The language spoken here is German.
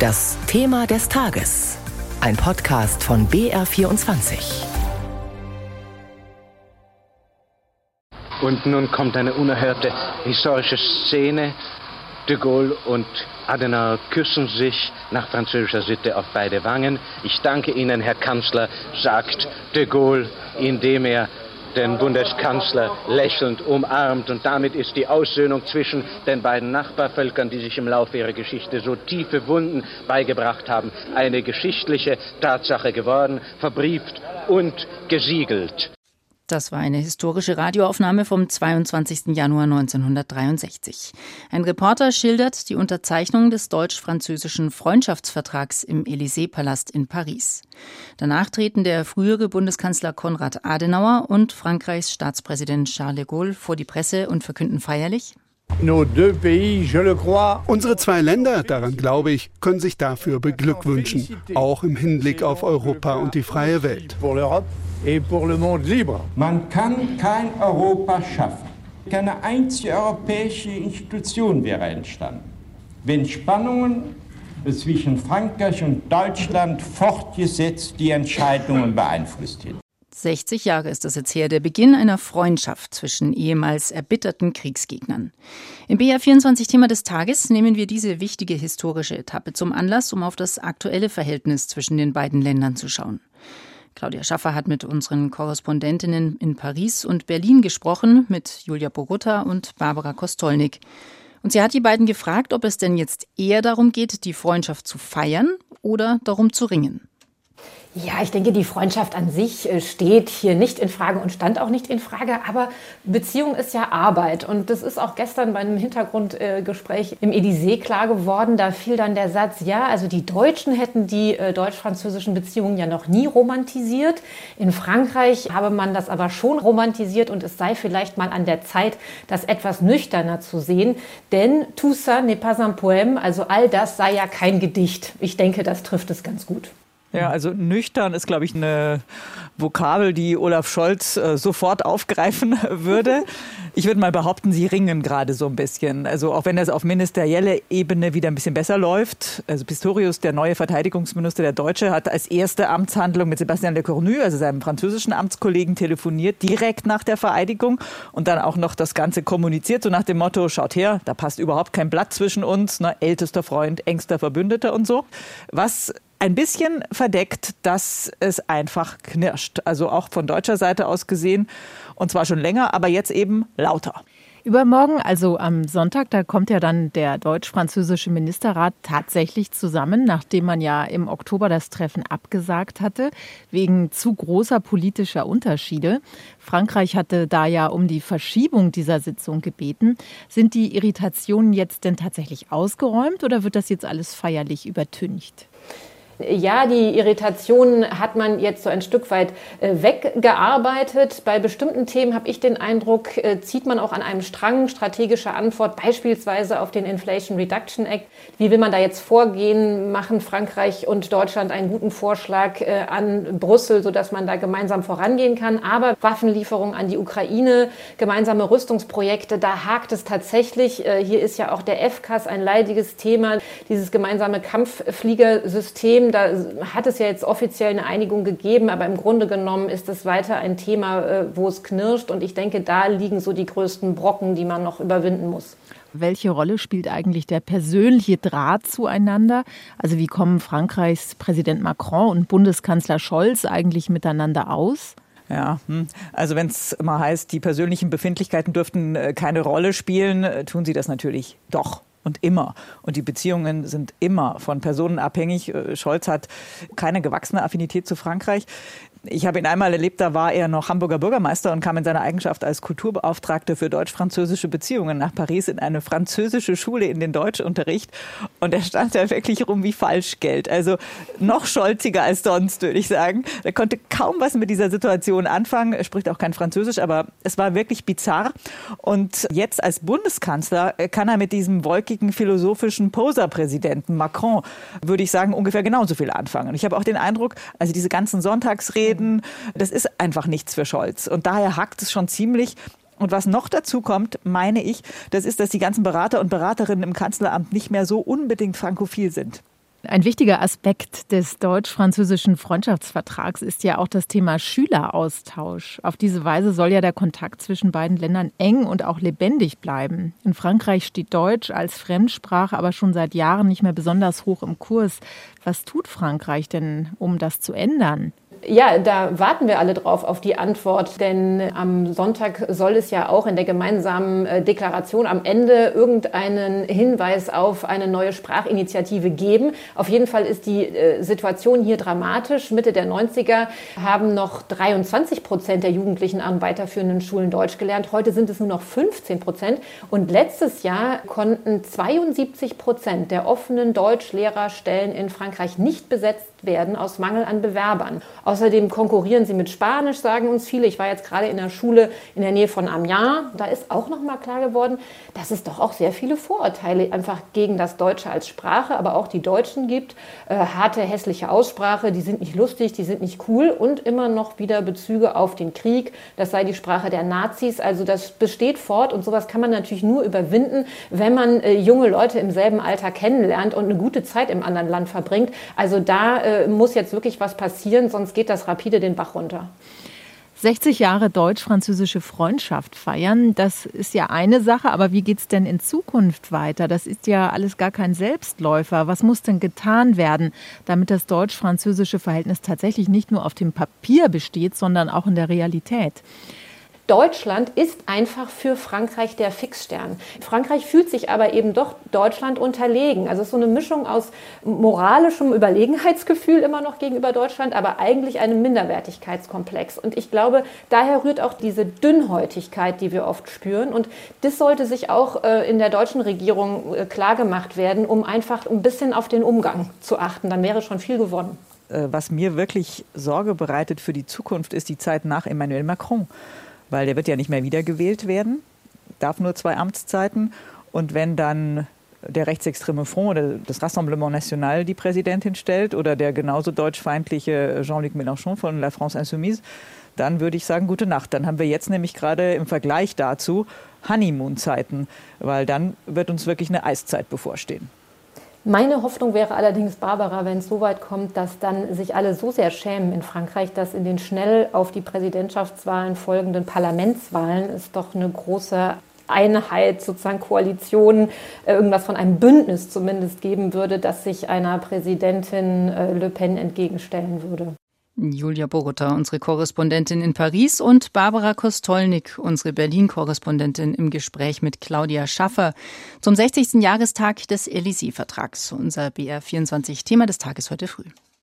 Das Thema des Tages. Ein Podcast von BR24. Und nun kommt eine unerhörte historische Szene. De Gaulle und Adenauer küssen sich nach französischer Sitte auf beide Wangen. Ich danke Ihnen, Herr Kanzler, sagt de Gaulle, indem er den Bundeskanzler lächelnd umarmt. Und damit ist die Aussöhnung zwischen den beiden Nachbarvölkern, die sich im Laufe ihrer Geschichte so tiefe Wunden beigebracht haben, eine geschichtliche Tatsache geworden, verbrieft und gesiegelt. Das war eine historische Radioaufnahme vom 22. Januar 1963. Ein Reporter schildert die Unterzeichnung des deutsch-französischen Freundschaftsvertrags im Élysée-Palast in Paris. Danach treten der frühere Bundeskanzler Konrad Adenauer und Frankreichs Staatspräsident Charles de Gaulle vor die Presse und verkünden feierlich, Unsere zwei Länder, daran glaube ich, können sich dafür beglückwünschen, auch im Hinblick auf Europa und die freie Welt et pour le monde libre. Man kann kein Europa schaffen. Keine einzige europäische Institution wäre entstanden, wenn Spannungen zwischen Frankreich und Deutschland fortgesetzt die Entscheidungen beeinflusst hätten. 60 Jahre ist das jetzt her, der Beginn einer Freundschaft zwischen ehemals erbitterten Kriegsgegnern. Im BR24-Thema des Tages nehmen wir diese wichtige historische Etappe zum Anlass, um auf das aktuelle Verhältnis zwischen den beiden Ländern zu schauen. Claudia Schaffer hat mit unseren Korrespondentinnen in Paris und Berlin gesprochen, mit Julia Bogutta und Barbara Kostolnik. Und sie hat die beiden gefragt, ob es denn jetzt eher darum geht, die Freundschaft zu feiern oder darum zu ringen. Ja, ich denke, die Freundschaft an sich äh, steht hier nicht in Frage und stand auch nicht in Frage. Aber Beziehung ist ja Arbeit. Und das ist auch gestern bei einem Hintergrundgespräch im Elysée klar geworden. Da fiel dann der Satz, ja, also die Deutschen hätten die äh, deutsch-französischen Beziehungen ja noch nie romantisiert. In Frankreich habe man das aber schon romantisiert und es sei vielleicht mal an der Zeit, das etwas nüchterner zu sehen. Denn ça n'est pas un poème, also all das sei ja kein Gedicht. Ich denke, das trifft es ganz gut. Ja, also nüchtern ist, glaube ich, eine Vokabel, die Olaf Scholz äh, sofort aufgreifen würde. Ich würde mal behaupten, sie ringen gerade so ein bisschen. Also auch wenn das auf ministerieller Ebene wieder ein bisschen besser läuft. Also Pistorius, der neue Verteidigungsminister der Deutsche, hat als erste Amtshandlung mit Sebastian Lecornu, also seinem französischen Amtskollegen, telefoniert, direkt nach der Vereidigung und dann auch noch das Ganze kommuniziert, so nach dem Motto, schaut her, da passt überhaupt kein Blatt zwischen uns, ne, ältester Freund, engster Verbündeter und so. Was ein bisschen verdeckt, dass es einfach knirscht. Also auch von deutscher Seite aus gesehen. Und zwar schon länger, aber jetzt eben lauter. Übermorgen, also am Sonntag, da kommt ja dann der deutsch-französische Ministerrat tatsächlich zusammen, nachdem man ja im Oktober das Treffen abgesagt hatte, wegen zu großer politischer Unterschiede. Frankreich hatte da ja um die Verschiebung dieser Sitzung gebeten. Sind die Irritationen jetzt denn tatsächlich ausgeräumt oder wird das jetzt alles feierlich übertüncht? Ja, die Irritation hat man jetzt so ein Stück weit äh, weggearbeitet. Bei bestimmten Themen habe ich den Eindruck, äh, zieht man auch an einem Strang strategischer Antwort, beispielsweise auf den Inflation Reduction Act. Wie will man da jetzt vorgehen? Machen Frankreich und Deutschland einen guten Vorschlag äh, an Brüssel, sodass man da gemeinsam vorangehen kann? Aber Waffenlieferungen an die Ukraine, gemeinsame Rüstungsprojekte, da hakt es tatsächlich. Hier ist ja auch der FCAS ein leidiges Thema, dieses gemeinsame Kampffliegersystem da hat es ja jetzt offiziell eine Einigung gegeben, aber im Grunde genommen ist es weiter ein Thema, äh, wo es knirscht. Und ich denke, da liegen so die größten Brocken, die man noch überwinden muss. Welche Rolle spielt eigentlich der persönliche Draht zueinander? Also wie kommen Frankreichs Präsident Macron und Bundeskanzler Scholz eigentlich miteinander aus? Ja, hm. also wenn es mal heißt, die persönlichen Befindlichkeiten dürften äh, keine Rolle spielen, äh, tun sie das natürlich doch und immer. Und die Beziehungen sind immer von Personen abhängig. Äh, Scholz hat keine gewachsene Affinität zu Frankreich. Ich habe ihn einmal erlebt, da war er noch Hamburger Bürgermeister und kam in seiner Eigenschaft als Kulturbeauftragte für deutsch-französische Beziehungen nach Paris in eine französische Schule in den Deutschunterricht. Und er stand da wirklich rum wie Falschgeld. Also noch scholziger als sonst, würde ich sagen. Er konnte kaum was mit dieser Situation anfangen. Er spricht auch kein Französisch, aber es war wirklich bizarr. Und jetzt als Bundeskanzler kann er mit diesem wolkigen philosophischen Poser-Präsidenten Macron, würde ich sagen, ungefähr genauso viel anfangen. Ich habe auch den Eindruck, also diese ganzen Sonntagsreden, reden. Das ist einfach nichts für Scholz. Und daher hackt es schon ziemlich. Und was noch dazu kommt, meine ich, das ist, dass die ganzen Berater und Beraterinnen im Kanzleramt nicht mehr so unbedingt frankophil sind. Ein wichtiger Aspekt des deutsch-französischen Freundschaftsvertrags ist ja auch das Thema Schüleraustausch. Auf diese Weise soll ja der Kontakt zwischen beiden Ländern eng und auch lebendig bleiben. In Frankreich steht Deutsch als Fremdsprache aber schon seit Jahren nicht mehr besonders hoch im Kurs. Was tut Frankreich denn, um das zu ändern? Ja, da warten wir alle drauf auf die Antwort, denn am Sonntag soll es ja auch in der gemeinsamen äh, Deklaration am Ende irgendeinen Hinweis auf eine neue Sprachinitiative geben. Auf jeden Fall ist die äh, Situation hier dramatisch. Mitte der 90er haben noch 23 Prozent der Jugendlichen an weiterführenden Schulen Deutsch gelernt. Heute sind es nur noch 15 Prozent. Und letztes Jahr konnten 72 Prozent der offenen Deutschlehrerstellen in Frankreich nicht besetzt werden aus Mangel an Bewerbern. Außerdem konkurrieren sie mit Spanisch, sagen uns viele. Ich war jetzt gerade in der Schule in der Nähe von Amiens. Da ist auch noch mal klar geworden, dass es doch auch sehr viele Vorurteile einfach gegen das Deutsche als Sprache, aber auch die Deutschen gibt. Äh, harte, hässliche Aussprache, die sind nicht lustig, die sind nicht cool und immer noch wieder Bezüge auf den Krieg. Das sei die Sprache der Nazis. Also das besteht fort und sowas kann man natürlich nur überwinden, wenn man äh, junge Leute im selben Alter kennenlernt und eine gute Zeit im anderen Land verbringt. Also da äh, muss jetzt wirklich was passieren, sonst geht das rapide den Bach runter. 60 Jahre deutsch-französische Freundschaft feiern, das ist ja eine Sache, aber wie geht es denn in Zukunft weiter? Das ist ja alles gar kein Selbstläufer. Was muss denn getan werden, damit das deutsch-französische Verhältnis tatsächlich nicht nur auf dem Papier besteht, sondern auch in der Realität? Deutschland ist einfach für Frankreich der Fixstern. Frankreich fühlt sich aber eben doch Deutschland unterlegen. Also es ist so eine Mischung aus moralischem Überlegenheitsgefühl immer noch gegenüber Deutschland, aber eigentlich einem Minderwertigkeitskomplex. Und ich glaube, daher rührt auch diese Dünnhäutigkeit, die wir oft spüren. Und das sollte sich auch äh, in der deutschen Regierung äh, klargemacht werden, um einfach ein bisschen auf den Umgang zu achten. Dann wäre schon viel gewonnen äh, was mir wirklich Sorge bereitet für die Zukunft, ist die Zeit nach Emmanuel Macron weil der wird ja nicht mehr wiedergewählt werden, darf nur zwei Amtszeiten. Und wenn dann der rechtsextreme Front oder das Rassemblement National die Präsidentin stellt oder der genauso deutschfeindliche Jean-Luc Mélenchon von La France Insoumise, dann würde ich sagen, gute Nacht. Dann haben wir jetzt nämlich gerade im Vergleich dazu Honeymoon-Zeiten, weil dann wird uns wirklich eine Eiszeit bevorstehen. Meine Hoffnung wäre allerdings, Barbara, wenn es so weit kommt, dass dann sich alle so sehr schämen in Frankreich, dass in den schnell auf die Präsidentschaftswahlen folgenden Parlamentswahlen es doch eine große Einheit, sozusagen Koalition, äh, irgendwas von einem Bündnis zumindest geben würde, das sich einer Präsidentin äh, Le Pen entgegenstellen würde. Julia Bogota, unsere Korrespondentin in Paris und Barbara Kostolnik, unsere Berlin-Korrespondentin im Gespräch mit Claudia Schaffer zum 60. Jahrestag des Élysée-Vertrags. Unser BR24-Thema des Tages heute früh.